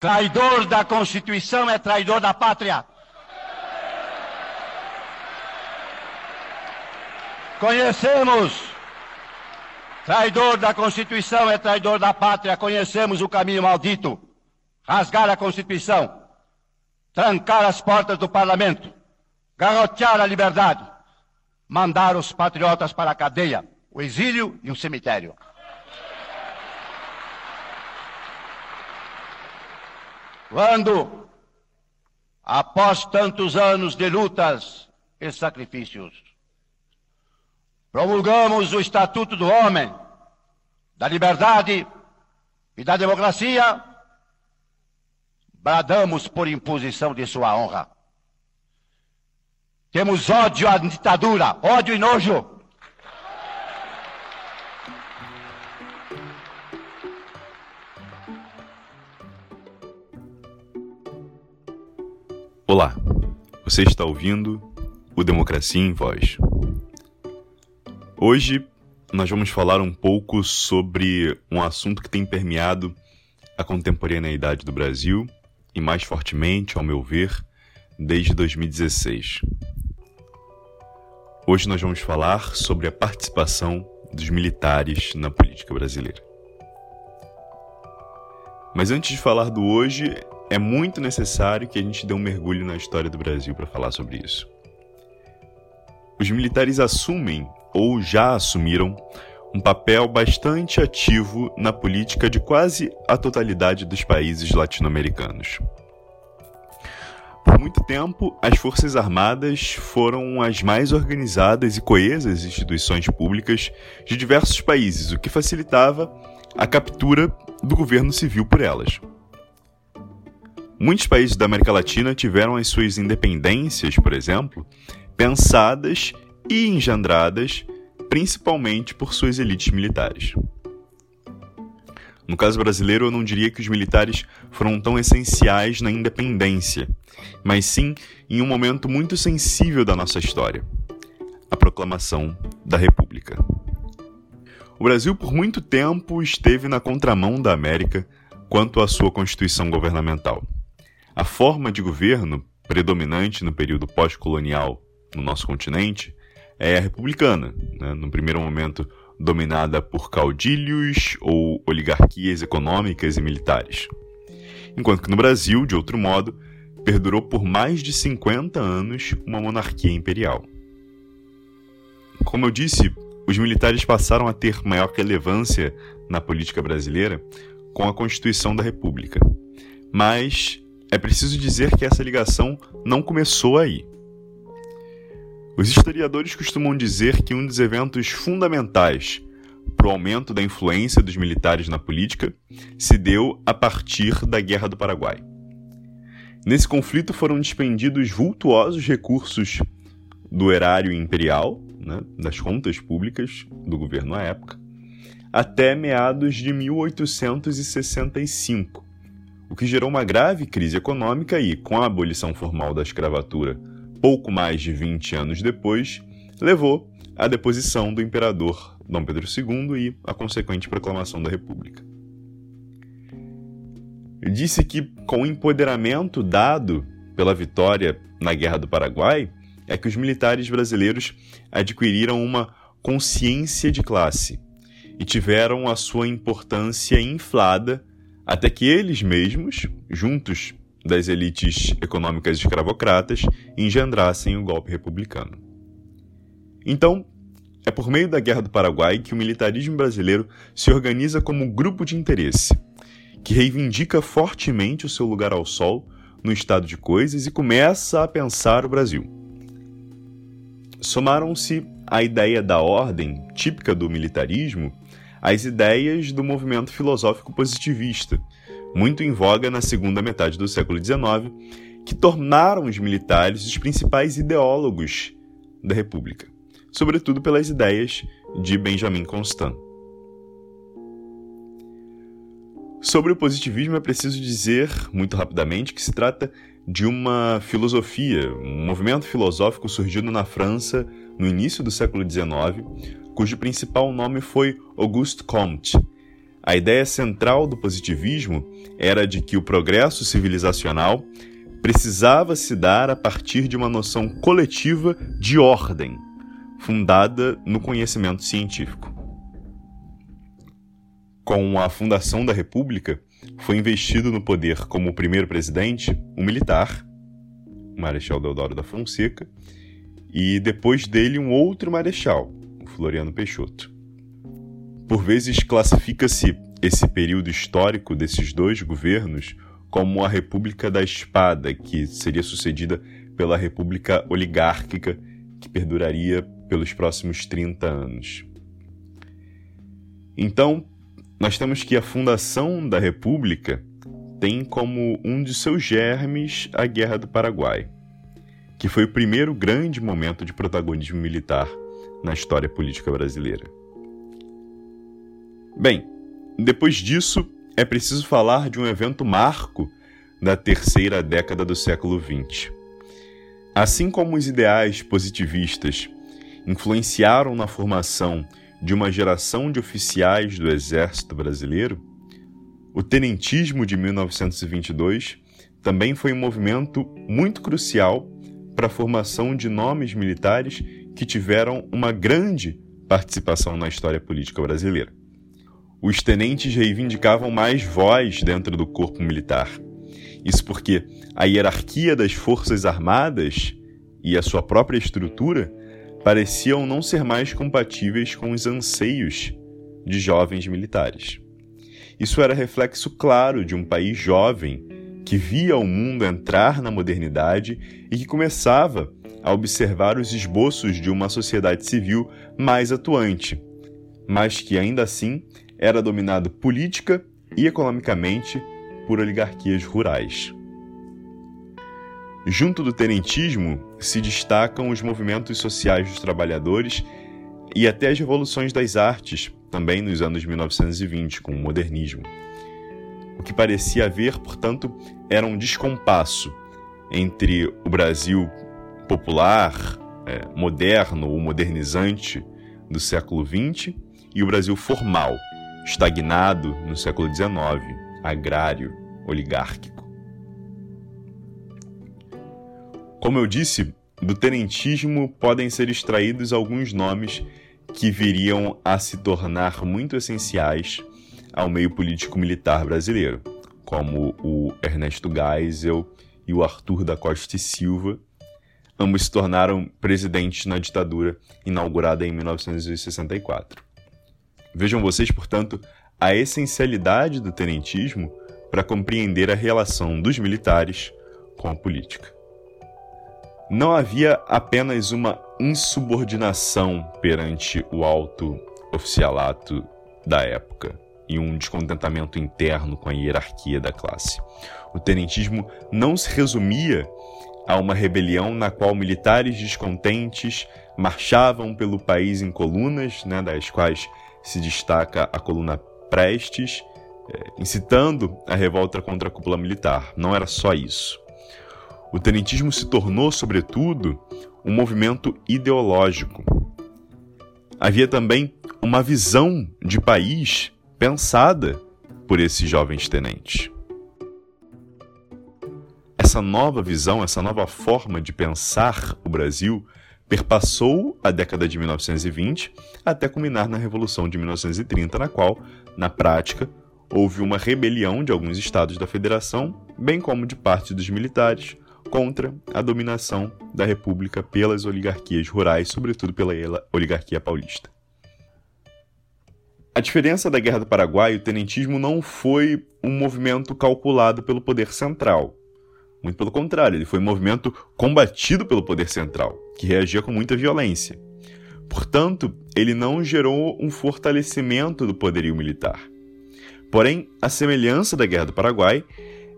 Traidor da Constituição é traidor da pátria. Conhecemos. Traidor da Constituição é traidor da pátria. Conhecemos o caminho maldito. Rasgar a Constituição. Trancar as portas do parlamento. Garrotear a liberdade. Mandar os patriotas para a cadeia, o exílio e o cemitério. Quando, após tantos anos de lutas e sacrifícios, promulgamos o Estatuto do Homem, da Liberdade e da Democracia, bradamos por imposição de sua honra. Temos ódio à ditadura, ódio e nojo. Olá, você está ouvindo o Democracia em Voz. Hoje nós vamos falar um pouco sobre um assunto que tem permeado a contemporaneidade do Brasil e, mais fortemente, ao meu ver, desde 2016. Hoje nós vamos falar sobre a participação dos militares na política brasileira. Mas antes de falar do hoje, é muito necessário que a gente dê um mergulho na história do Brasil para falar sobre isso. Os militares assumem, ou já assumiram, um papel bastante ativo na política de quase a totalidade dos países latino-americanos. Por muito tempo, as Forças Armadas foram as mais organizadas e coesas instituições públicas de diversos países, o que facilitava a captura do governo civil por elas. Muitos países da América Latina tiveram as suas independências, por exemplo, pensadas e engendradas principalmente por suas elites militares. No caso brasileiro, eu não diria que os militares foram tão essenciais na independência, mas sim em um momento muito sensível da nossa história a proclamação da República. O Brasil, por muito tempo, esteve na contramão da América quanto à sua constituição governamental. A forma de governo predominante no período pós-colonial no nosso continente é a republicana, né? no primeiro momento dominada por caudilhos ou oligarquias econômicas e militares. Enquanto que no Brasil, de outro modo, perdurou por mais de 50 anos uma monarquia imperial. Como eu disse, os militares passaram a ter maior relevância na política brasileira com a Constituição da República. Mas é preciso dizer que essa ligação não começou aí. Os historiadores costumam dizer que um dos eventos fundamentais para o aumento da influência dos militares na política se deu a partir da Guerra do Paraguai. Nesse conflito foram despendidos vultuosos recursos do erário imperial, né, das contas públicas do governo à época, até meados de 1865, o que gerou uma grave crise econômica e, com a abolição formal da escravatura pouco mais de 20 anos depois, levou à deposição do imperador Dom Pedro II e à consequente proclamação da República. Disse que, com o empoderamento dado pela vitória na Guerra do Paraguai, é que os militares brasileiros adquiriram uma consciência de classe e tiveram a sua importância inflada até que eles mesmos, juntos das elites econômicas escravocratas, engendrassem o golpe republicano. Então, é por meio da Guerra do Paraguai que o militarismo brasileiro se organiza como grupo de interesse, que reivindica fortemente o seu lugar ao sol no estado de coisas e começa a pensar o Brasil. Somaram-se à ideia da ordem, típica do militarismo, as ideias do movimento filosófico positivista, muito em voga na segunda metade do século XIX, que tornaram os militares os principais ideólogos da República, sobretudo pelas ideias de Benjamin Constant. Sobre o positivismo é preciso dizer, muito rapidamente, que se trata de uma filosofia, um movimento filosófico surgido na França no início do século XIX, cujo principal nome foi Auguste Comte, A ideia central do positivismo era de que o progresso civilizacional precisava se dar a partir de uma noção coletiva de ordem, fundada no conhecimento científico. Com a fundação da República, foi investido no poder como primeiro presidente um militar, o Marechal Deodoro da Fonseca, e depois dele um outro marechal, Floriano Peixoto. Por vezes classifica-se esse período histórico desses dois governos como a República da Espada, que seria sucedida pela República Oligárquica, que perduraria pelos próximos 30 anos. Então, nós temos que a fundação da República tem como um de seus germes a Guerra do Paraguai, que foi o primeiro grande momento de protagonismo militar na história política brasileira. Bem, depois disso, é preciso falar de um evento marco da terceira década do século XX. Assim como os ideais positivistas influenciaram na formação de uma geração de oficiais do Exército Brasileiro, o tenentismo de 1922 também foi um movimento muito crucial para a formação de nomes militares que tiveram uma grande participação na história política brasileira. Os tenentes reivindicavam mais voz dentro do corpo militar. Isso porque a hierarquia das Forças Armadas e a sua própria estrutura pareciam não ser mais compatíveis com os anseios de jovens militares. Isso era reflexo claro de um país jovem que via o mundo entrar na modernidade e que começava a observar os esboços de uma sociedade civil mais atuante, mas que ainda assim era dominado política e economicamente por oligarquias rurais. Junto do tenentismo se destacam os movimentos sociais dos trabalhadores e até as revoluções das artes, também nos anos 1920, com o modernismo. O que parecia haver, portanto, era um descompasso entre o Brasil popular, é, moderno ou modernizante do século XX e o Brasil formal, estagnado no século XIX, agrário, oligárquico. Como eu disse, do tenentismo podem ser extraídos alguns nomes que viriam a se tornar muito essenciais ao meio político-militar brasileiro, como o Ernesto Geisel e o Arthur da Costa e Silva. Ambos se tornaram presidentes na ditadura inaugurada em 1964. Vejam vocês, portanto, a essencialidade do tenentismo para compreender a relação dos militares com a política não havia apenas uma insubordinação perante o alto oficialato da época e um descontentamento interno com a hierarquia da classe. O tenentismo não se resumia a uma rebelião na qual militares descontentes marchavam pelo país em colunas, né, das quais se destaca a coluna Prestes, eh, incitando a revolta contra a cúpula militar. Não era só isso. O tenentismo se tornou, sobretudo, um movimento ideológico. Havia também uma visão de país pensada por esses jovens tenentes. Essa nova visão, essa nova forma de pensar o Brasil perpassou a década de 1920 até culminar na Revolução de 1930, na qual, na prática, houve uma rebelião de alguns estados da federação, bem como de parte dos militares, contra a dominação da República pelas oligarquias rurais, sobretudo pela oligarquia paulista. A diferença da Guerra do Paraguai, o tenentismo não foi um movimento calculado pelo poder central. Muito pelo contrário, ele foi um movimento combatido pelo poder central, que reagia com muita violência. Portanto, ele não gerou um fortalecimento do poderio militar. Porém, a semelhança da Guerra do Paraguai,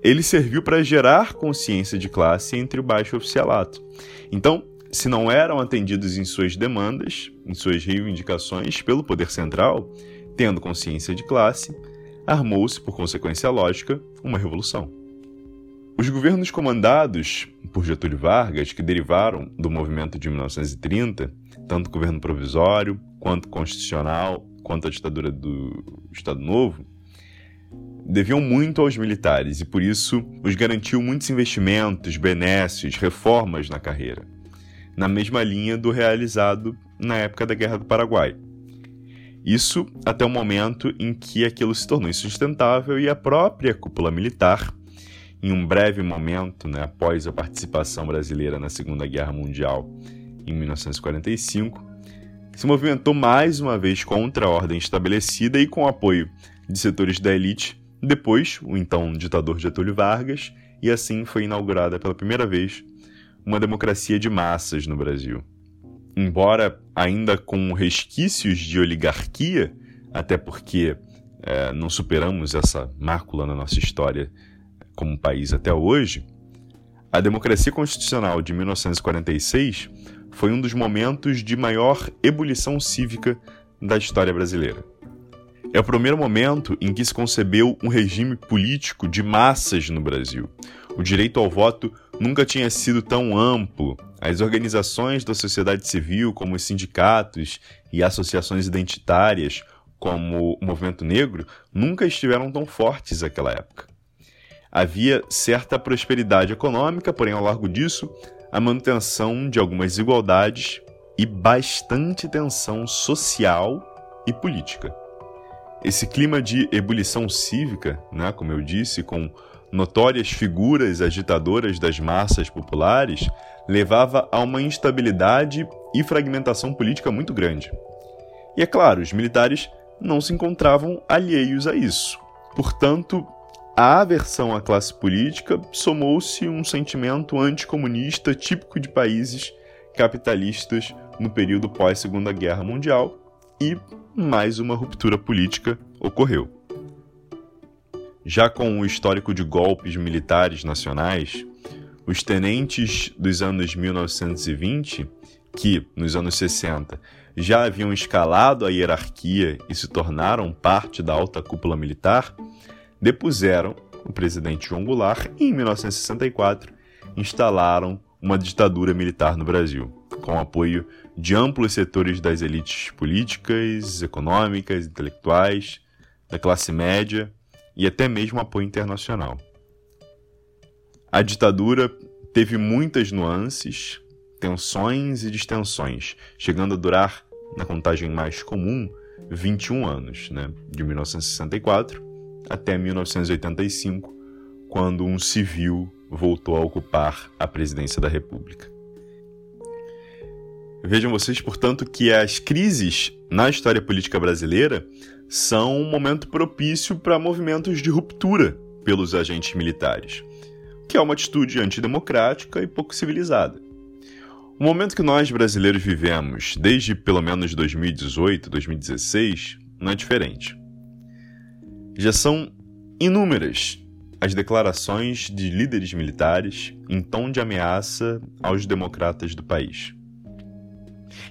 ele serviu para gerar consciência de classe entre o baixo oficialato. Então, se não eram atendidos em suas demandas, em suas reivindicações pelo poder central, tendo consciência de classe, armou-se, por consequência lógica, uma revolução. Os governos comandados por Getúlio Vargas, que derivaram do movimento de 1930, tanto o governo provisório, quanto constitucional, quanto a ditadura do Estado Novo, deviam muito aos militares e por isso os garantiu muitos investimentos, benesses, reformas na carreira, na mesma linha do realizado na época da Guerra do Paraguai. Isso até o momento em que aquilo se tornou insustentável e a própria cúpula militar, em um breve momento né, após a participação brasileira na Segunda Guerra Mundial em 1945, se movimentou mais uma vez contra a ordem estabelecida e com o apoio de setores da elite, depois o então ditador Getúlio Vargas, e assim foi inaugurada pela primeira vez uma democracia de massas no Brasil. Embora ainda com resquícios de oligarquia, até porque é, não superamos essa mácula na nossa história como país até hoje, a democracia constitucional de 1946 foi um dos momentos de maior ebulição cívica da história brasileira. É o primeiro momento em que se concebeu um regime político de massas no Brasil. O direito ao voto nunca tinha sido tão amplo as organizações da sociedade civil, como os sindicatos e associações identitárias, como o Movimento Negro, nunca estiveram tão fortes naquela época. Havia certa prosperidade econômica, porém, ao largo disso, a manutenção de algumas desigualdades e bastante tensão social e política. Esse clima de ebulição cívica, né, como eu disse, com notórias figuras agitadoras das massas populares, levava a uma instabilidade e fragmentação política muito grande. E é claro, os militares não se encontravam alheios a isso. Portanto, a aversão à classe política somou-se um sentimento anticomunista típico de países capitalistas no período pós-Segunda Guerra Mundial e mais uma ruptura política ocorreu. Já com o histórico de golpes militares nacionais, os tenentes dos anos 1920, que nos anos 60 já haviam escalado a hierarquia e se tornaram parte da alta cúpula militar, depuseram o presidente João Goulart e, em 1964, instalaram uma ditadura militar no Brasil, com apoio de amplos setores das elites políticas, econômicas, intelectuais, da classe média e até mesmo apoio internacional. A ditadura teve muitas nuances, tensões e distensões, chegando a durar, na contagem mais comum, 21 anos, né? de 1964 até 1985, quando um civil voltou a ocupar a presidência da República. Vejam vocês, portanto, que as crises na história política brasileira são um momento propício para movimentos de ruptura pelos agentes militares que é uma atitude antidemocrática e pouco civilizada. O momento que nós brasileiros vivemos, desde pelo menos 2018, 2016, não é diferente. Já são inúmeras as declarações de líderes militares em tom de ameaça aos democratas do país.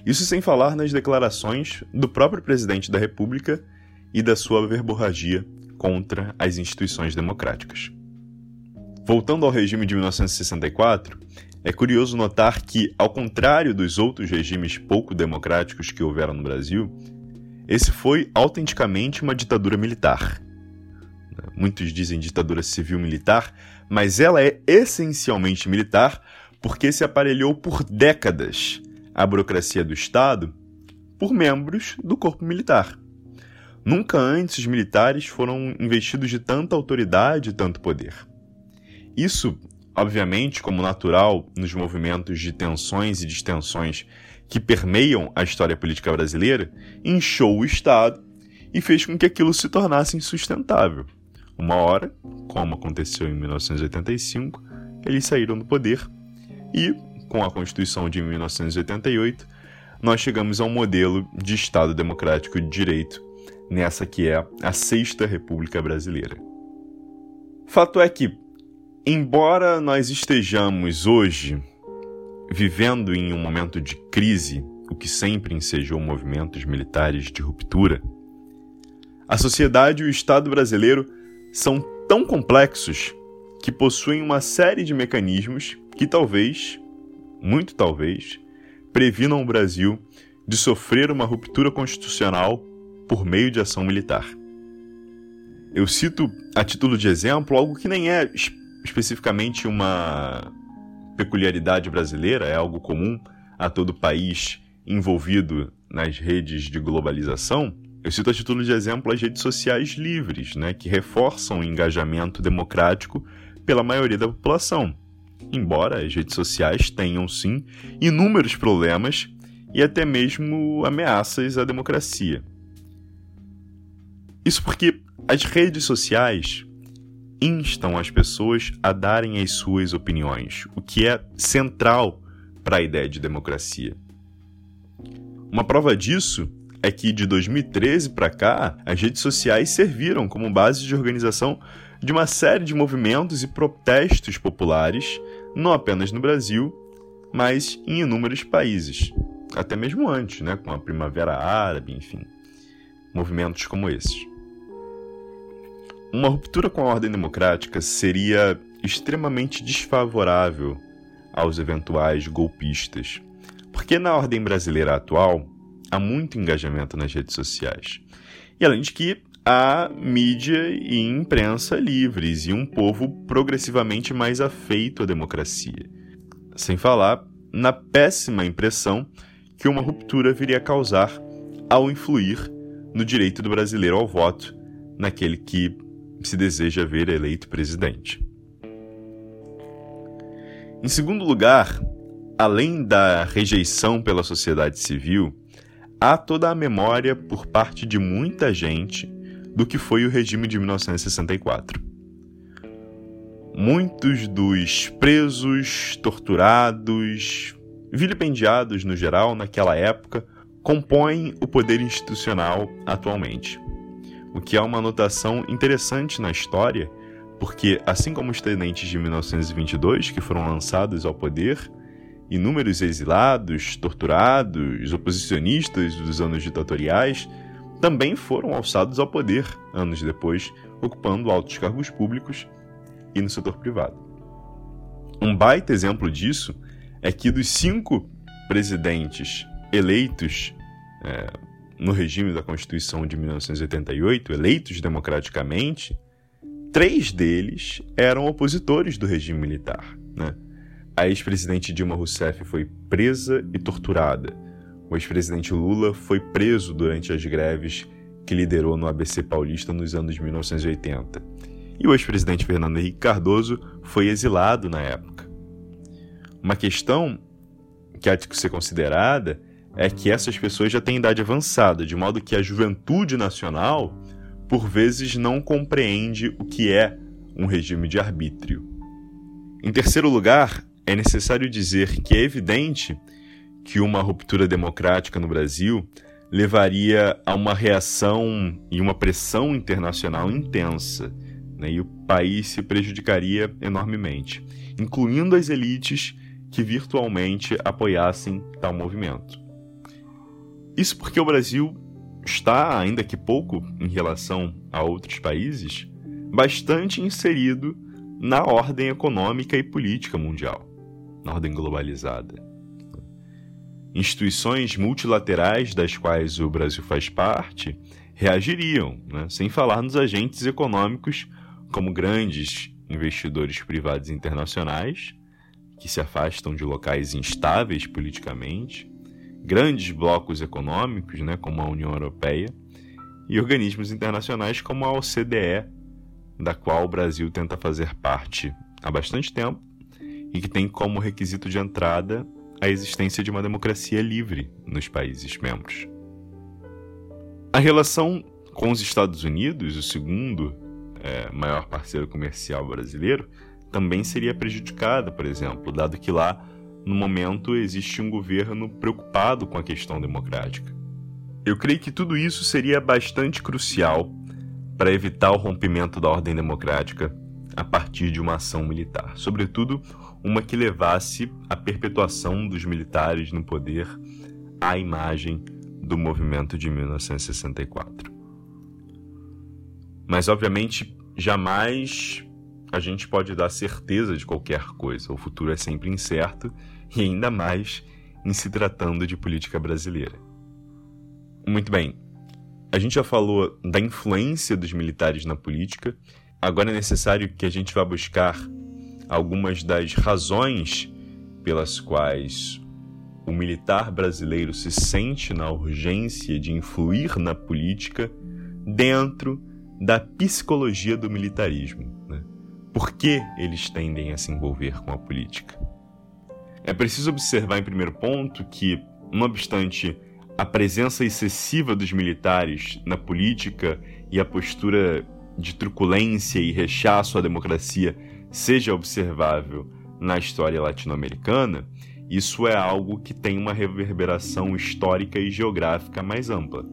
Isso sem falar nas declarações do próprio presidente da República e da sua verborragia contra as instituições democráticas. Voltando ao regime de 1964, é curioso notar que, ao contrário dos outros regimes pouco democráticos que houveram no Brasil, esse foi autenticamente uma ditadura militar. Muitos dizem ditadura civil-militar, mas ela é essencialmente militar porque se aparelhou por décadas a burocracia do Estado por membros do corpo militar. Nunca antes os militares foram investidos de tanta autoridade e tanto poder. Isso, obviamente, como natural nos movimentos de tensões e distensões que permeiam a história política brasileira, inchou o Estado e fez com que aquilo se tornasse insustentável. Uma hora, como aconteceu em 1985, eles saíram do poder e, com a Constituição de 1988, nós chegamos a um modelo de Estado democrático de direito, nessa que é a Sexta República Brasileira. Fato é que, Embora nós estejamos hoje vivendo em um momento de crise, o que sempre ensejou movimentos militares de ruptura, a sociedade e o Estado brasileiro são tão complexos que possuem uma série de mecanismos que talvez, muito talvez, previnam o Brasil de sofrer uma ruptura constitucional por meio de ação militar. Eu cito a título de exemplo algo que nem é especificamente uma peculiaridade brasileira, é algo comum a todo país envolvido nas redes de globalização. Eu cito a título de exemplo as redes sociais livres, né, que reforçam o engajamento democrático pela maioria da população. Embora as redes sociais tenham sim inúmeros problemas e até mesmo ameaças à democracia. Isso porque as redes sociais instam as pessoas a darem as suas opiniões, o que é central para a ideia de democracia. Uma prova disso é que de 2013 para cá, as redes sociais serviram como base de organização de uma série de movimentos e protestos populares, não apenas no Brasil, mas em inúmeros países, até mesmo antes, né, com a Primavera Árabe, enfim, movimentos como esses. Uma ruptura com a ordem democrática seria extremamente desfavorável aos eventuais golpistas, porque na ordem brasileira atual há muito engajamento nas redes sociais. E além de que há mídia e imprensa livres e um povo progressivamente mais afeito à democracia. Sem falar na péssima impressão que uma ruptura viria a causar ao influir no direito do brasileiro ao voto, naquele que se deseja ver eleito presidente. Em segundo lugar, além da rejeição pela sociedade civil, há toda a memória por parte de muita gente do que foi o regime de 1964. Muitos dos presos, torturados, vilipendiados no geral naquela época compõem o poder institucional atualmente o que é uma anotação interessante na história, porque, assim como os tenentes de 1922, que foram lançados ao poder, inúmeros exilados, torturados, oposicionistas dos anos ditatoriais também foram alçados ao poder anos depois, ocupando altos cargos públicos e no setor privado. Um baita exemplo disso é que dos cinco presidentes eleitos é, no regime da Constituição de 1988, eleitos democraticamente, três deles eram opositores do regime militar. Né? A ex-presidente Dilma Rousseff foi presa e torturada. O ex-presidente Lula foi preso durante as greves que liderou no ABC Paulista nos anos 1980. E o ex-presidente Fernando Henrique Cardoso foi exilado na época. Uma questão que há de ser considerada é que essas pessoas já têm idade avançada, de modo que a juventude nacional, por vezes, não compreende o que é um regime de arbítrio. Em terceiro lugar, é necessário dizer que é evidente que uma ruptura democrática no Brasil levaria a uma reação e uma pressão internacional intensa, né? e o país se prejudicaria enormemente, incluindo as elites que virtualmente apoiassem tal movimento. Isso porque o Brasil está, ainda que pouco em relação a outros países, bastante inserido na ordem econômica e política mundial, na ordem globalizada. Instituições multilaterais das quais o Brasil faz parte reagiriam, né? sem falar nos agentes econômicos como grandes investidores privados internacionais que se afastam de locais instáveis politicamente, grandes blocos econômicos, né, como a União Europeia, e organismos internacionais como a OCDE, da qual o Brasil tenta fazer parte há bastante tempo e que tem como requisito de entrada a existência de uma democracia livre nos países membros. A relação com os Estados Unidos, o segundo é, maior parceiro comercial brasileiro, também seria prejudicada, por exemplo, dado que lá no momento existe um governo preocupado com a questão democrática. Eu creio que tudo isso seria bastante crucial para evitar o rompimento da ordem democrática a partir de uma ação militar, sobretudo uma que levasse à perpetuação dos militares no poder à imagem do movimento de 1964. Mas, obviamente, jamais a gente pode dar certeza de qualquer coisa. O futuro é sempre incerto e ainda mais em se tratando de política brasileira. Muito bem. a gente já falou da influência dos militares na política, agora é necessário que a gente vá buscar algumas das razões pelas quais o militar brasileiro se sente na urgência de influir na política dentro da psicologia do militarismo. Né? Por que eles tendem a se envolver com a política? É preciso observar, em primeiro ponto, que, não obstante a presença excessiva dos militares na política e a postura de truculência e rechaço à democracia seja observável na história latino-americana, isso é algo que tem uma reverberação histórica e geográfica mais ampla.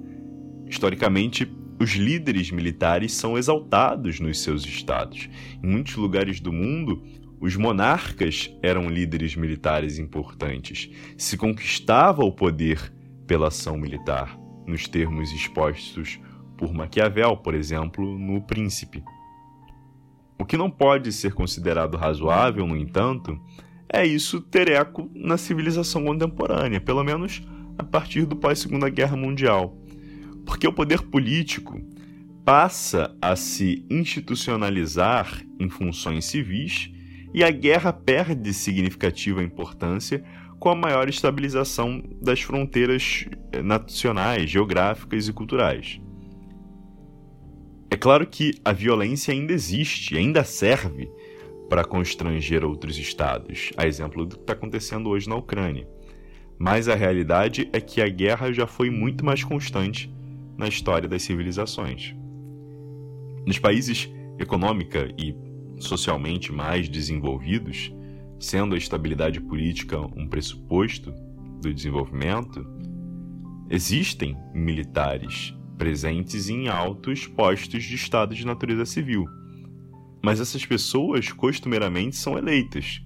Historicamente, os líderes militares são exaltados nos seus estados. Em muitos lugares do mundo, os monarcas eram líderes militares importantes. Se conquistava o poder pela ação militar, nos termos expostos por Maquiavel, por exemplo, no Príncipe. O que não pode ser considerado razoável, no entanto, é isso ter eco na civilização contemporânea, pelo menos a partir do pós-Segunda Guerra Mundial. Porque o poder político passa a se institucionalizar em funções civis e a guerra perde significativa importância com a maior estabilização das fronteiras eh, nacionais, geográficas e culturais. É claro que a violência ainda existe, ainda serve para constranger outros estados, a exemplo do que está acontecendo hoje na Ucrânia. Mas a realidade é que a guerra já foi muito mais constante na história das civilizações. Nos países econômica e socialmente mais desenvolvidos, sendo a estabilidade política um pressuposto do desenvolvimento, existem militares presentes em altos postos de estado de natureza civil. Mas essas pessoas costumeiramente são eleitas.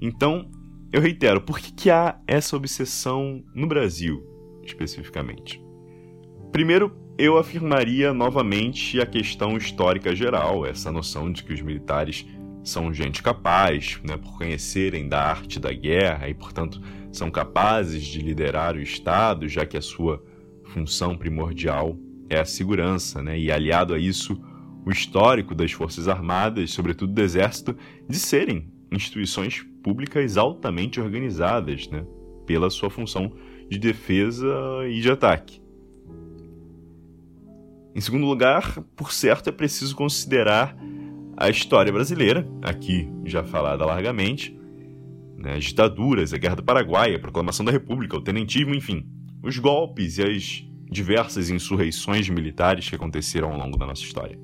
Então, eu reitero, por que, que há essa obsessão no Brasil, especificamente? Primeiro, eu afirmaria novamente a questão histórica geral, essa noção de que os militares são gente capaz, né, por conhecerem da arte da guerra e, portanto, são capazes de liderar o Estado, já que a sua função primordial é a segurança, né, e aliado a isso, o histórico das Forças Armadas, sobretudo do Exército, de serem instituições públicas altamente organizadas, né, pela sua função de defesa e de ataque. Em segundo lugar, por certo, é preciso considerar a história brasileira, aqui já falada largamente, né, as ditaduras, a Guerra do Paraguai, a Proclamação da República, o tenentismo, enfim, os golpes e as diversas insurreições militares que aconteceram ao longo da nossa história.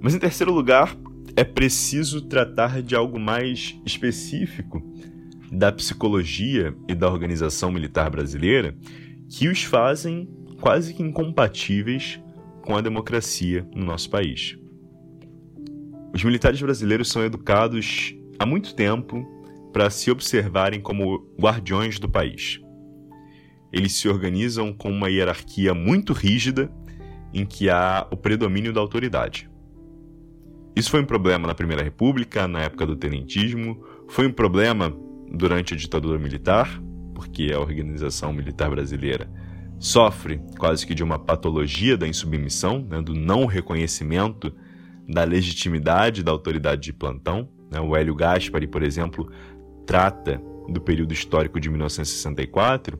Mas em terceiro lugar, é preciso tratar de algo mais específico da psicologia e da organização militar brasileira que os fazem quase que incompatíveis com a democracia no nosso país. Os militares brasileiros são educados há muito tempo para se observarem como guardiões do país. Eles se organizam com uma hierarquia muito rígida em que há o predomínio da autoridade. Isso foi um problema na Primeira República, na época do tenentismo, foi um problema durante a ditadura militar, porque a organização militar brasileira sofre quase que de uma patologia da insubmissão, né, do não reconhecimento da legitimidade da autoridade de plantão. Né? O Hélio Gaspari, por exemplo, trata do período histórico de 1964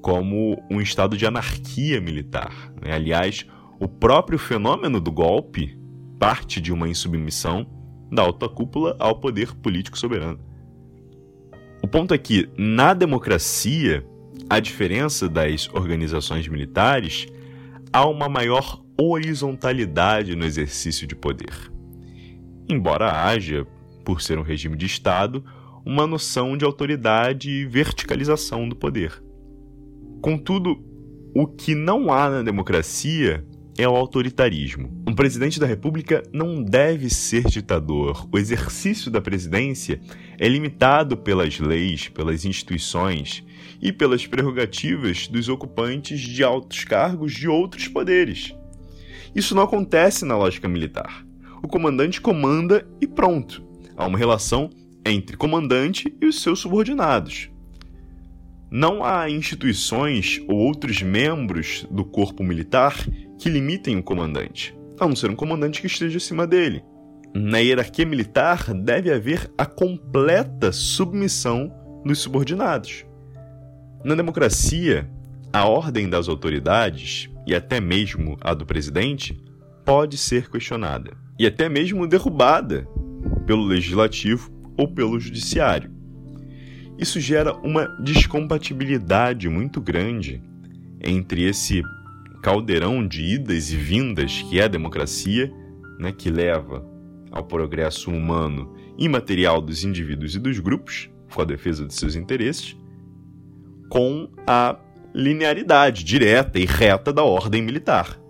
como um estado de anarquia militar. Né? Aliás, o próprio fenômeno do golpe parte de uma insubmissão da alta cúpula ao poder político soberano. O ponto é que, na democracia, a diferença das organizações militares, há uma maior horizontalidade no exercício de poder. Embora haja, por ser um regime de Estado, uma noção de autoridade e verticalização do poder. Contudo, o que não há na democracia é o autoritarismo. Um presidente da República não deve ser ditador. O exercício da presidência é limitado pelas leis, pelas instituições e pelas prerrogativas dos ocupantes de altos cargos de outros poderes. Isso não acontece na lógica militar. O comandante comanda e pronto. Há uma relação entre comandante e os seus subordinados. Não há instituições ou outros membros do corpo militar que limitem o comandante, a não ser um comandante que esteja acima dele. Na hierarquia militar deve haver a completa submissão dos subordinados. Na democracia, a ordem das autoridades, e até mesmo a do presidente, pode ser questionada e até mesmo derrubada pelo legislativo ou pelo judiciário. Isso gera uma descompatibilidade muito grande entre esse caldeirão de idas e vindas que é a democracia, né, que leva ao progresso humano e material dos indivíduos e dos grupos, com a defesa de seus interesses, com a linearidade direta e reta da ordem militar.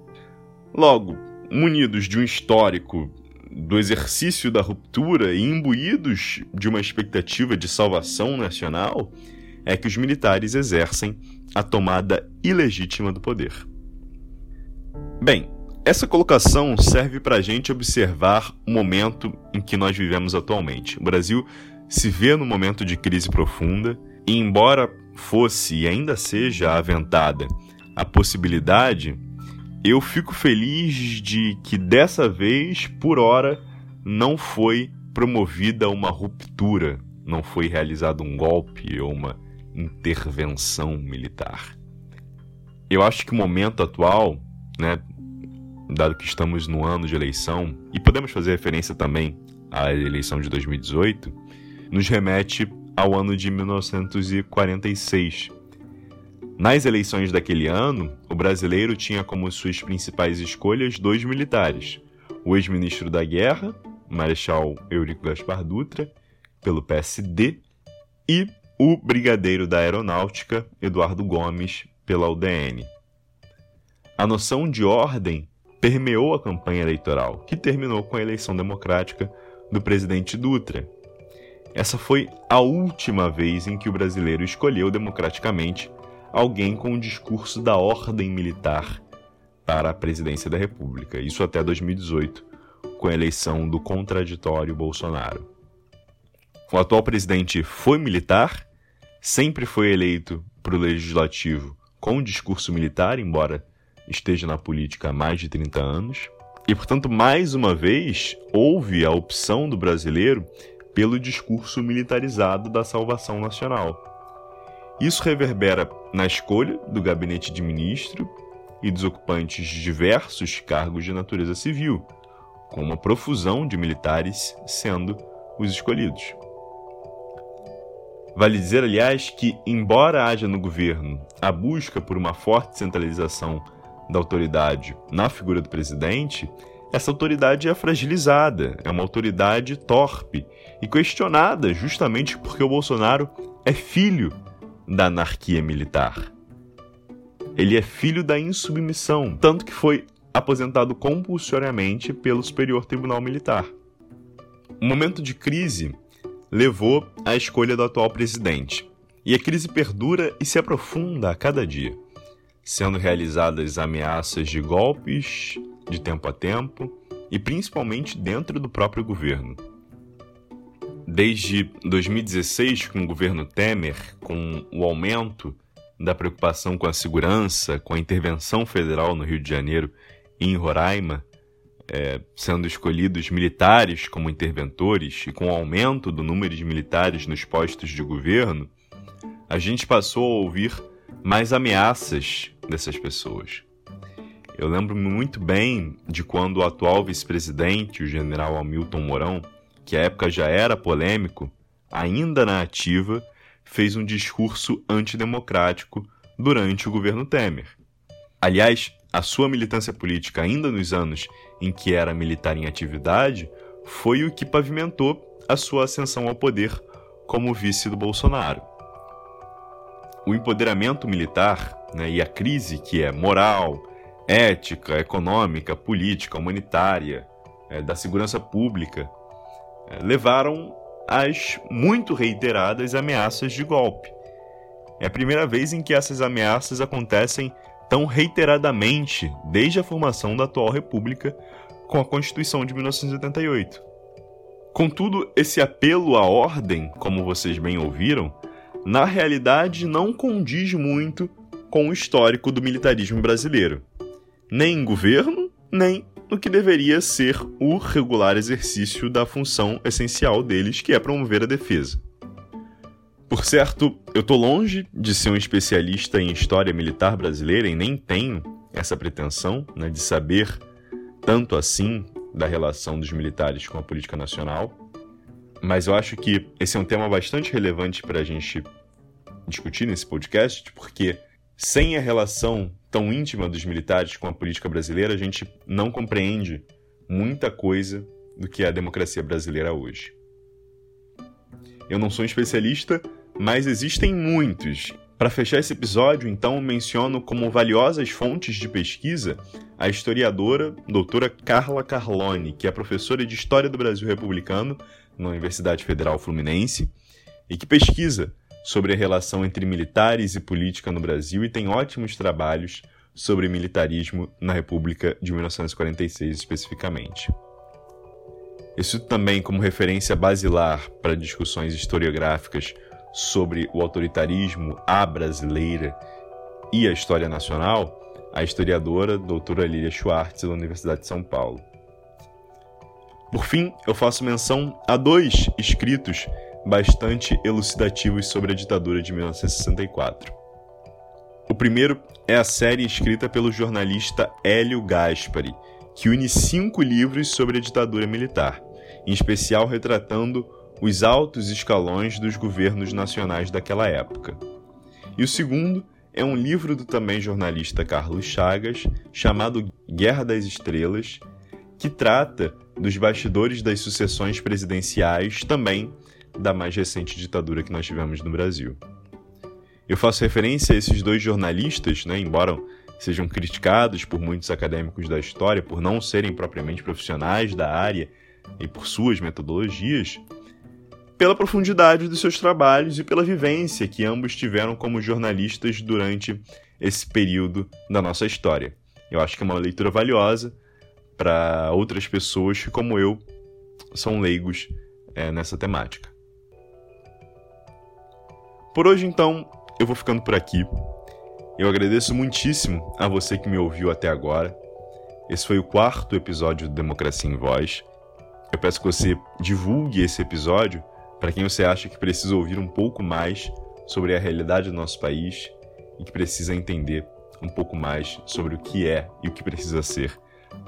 Logo, munidos de um histórico do exercício da ruptura e imbuídos de uma expectativa de salvação nacional, é que os militares exercem a tomada ilegítima do poder. Bem, essa colocação serve para a gente observar o momento em que nós vivemos atualmente. O Brasil se vê num momento de crise profunda e, embora fosse e ainda seja aventada a possibilidade eu fico feliz de que dessa vez, por hora, não foi promovida uma ruptura, não foi realizado um golpe ou uma intervenção militar. Eu acho que o momento atual, né, dado que estamos no ano de eleição, e podemos fazer referência também à eleição de 2018, nos remete ao ano de 1946, nas eleições daquele ano, o brasileiro tinha como suas principais escolhas dois militares: o ex-ministro da Guerra, Marechal Eurico Gaspar Dutra, pelo PSD, e o brigadeiro da Aeronáutica, Eduardo Gomes, pela UDN. A noção de ordem permeou a campanha eleitoral, que terminou com a eleição democrática do presidente Dutra. Essa foi a última vez em que o brasileiro escolheu democraticamente alguém com o discurso da ordem militar para a presidência da República, isso até 2018, com a eleição do contraditório Bolsonaro. O atual presidente foi militar, sempre foi eleito para o legislativo com um discurso militar, embora esteja na política há mais de 30 anos, e, portanto, mais uma vez, houve a opção do brasileiro pelo discurso militarizado da salvação nacional. Isso reverbera na escolha do gabinete de ministro e dos ocupantes de diversos cargos de natureza civil, com uma profusão de militares sendo os escolhidos. Vale dizer, aliás, que, embora haja no governo a busca por uma forte centralização da autoridade na figura do presidente, essa autoridade é fragilizada, é uma autoridade torpe e questionada justamente porque o Bolsonaro é filho da anarquia militar. Ele é filho da insubmissão, tanto que foi aposentado compulsoriamente pelo Superior Tribunal Militar. O momento de crise levou à escolha do atual presidente, e a crise perdura e se aprofunda a cada dia, sendo realizadas ameaças de golpes de tempo a tempo e principalmente dentro do próprio governo. Desde 2016, com o governo Temer, com o aumento da preocupação com a segurança, com a intervenção federal no Rio de Janeiro e em Roraima, é, sendo escolhidos militares como interventores e com o aumento do número de militares nos postos de governo, a gente passou a ouvir mais ameaças dessas pessoas. Eu lembro-me muito bem de quando o atual vice-presidente, o general Hamilton Mourão, que à época já era polêmico, ainda na ativa, fez um discurso antidemocrático durante o governo Temer. Aliás, a sua militância política, ainda nos anos em que era militar em atividade, foi o que pavimentou a sua ascensão ao poder como vice do Bolsonaro. O empoderamento militar né, e a crise que é moral, ética, econômica, política, humanitária, é, da segurança pública, levaram às muito reiteradas ameaças de golpe. É a primeira vez em que essas ameaças acontecem tão reiteradamente desde a formação da atual República com a Constituição de 1988. Contudo, esse apelo à ordem, como vocês bem ouviram, na realidade não condiz muito com o histórico do militarismo brasileiro, nem em governo, nem no que deveria ser o regular exercício da função essencial deles, que é promover a defesa. Por certo, eu tô longe de ser um especialista em história militar brasileira e nem tenho essa pretensão né, de saber tanto assim da relação dos militares com a política nacional, mas eu acho que esse é um tema bastante relevante para a gente discutir nesse podcast, porque sem a relação tão íntima dos militares com a política brasileira, a gente não compreende muita coisa do que é a democracia brasileira hoje. Eu não sou um especialista, mas existem muitos. Para fechar esse episódio, então, menciono como valiosas fontes de pesquisa a historiadora doutora Carla Carlone, que é professora de História do Brasil Republicano na Universidade Federal Fluminense e que pesquisa sobre a relação entre militares e política no Brasil e tem ótimos trabalhos sobre militarismo na República de 1946 especificamente. Isso também como referência basilar para discussões historiográficas sobre o autoritarismo à brasileira e a história nacional, a historiadora doutora Lilia Schwartz, da Universidade de São Paulo. Por fim, eu faço menção a dois escritos bastante elucidativos sobre a ditadura de 1964. O primeiro é a série escrita pelo jornalista Hélio Gaspari, que une cinco livros sobre a ditadura militar, em especial retratando os altos escalões dos governos nacionais daquela época. E o segundo é um livro do também jornalista Carlos Chagas, chamado Guerra das Estrelas, que trata dos bastidores das sucessões presidenciais, também da mais recente ditadura que nós tivemos no Brasil. Eu faço referência a esses dois jornalistas, né, embora sejam criticados por muitos acadêmicos da história por não serem propriamente profissionais da área e por suas metodologias, pela profundidade dos seus trabalhos e pela vivência que ambos tiveram como jornalistas durante esse período da nossa história. Eu acho que é uma leitura valiosa para outras pessoas que, como eu, são leigos é, nessa temática. Por hoje, então, eu vou ficando por aqui. Eu agradeço muitíssimo a você que me ouviu até agora. Esse foi o quarto episódio do Democracia em Voz. Eu peço que você divulgue esse episódio para quem você acha que precisa ouvir um pouco mais sobre a realidade do nosso país e que precisa entender um pouco mais sobre o que é e o que precisa ser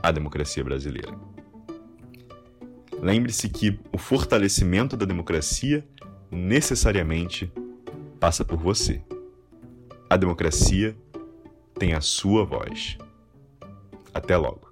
a democracia brasileira. Lembre-se que o fortalecimento da democracia necessariamente passa por você. A democracia tem a sua voz. Até logo.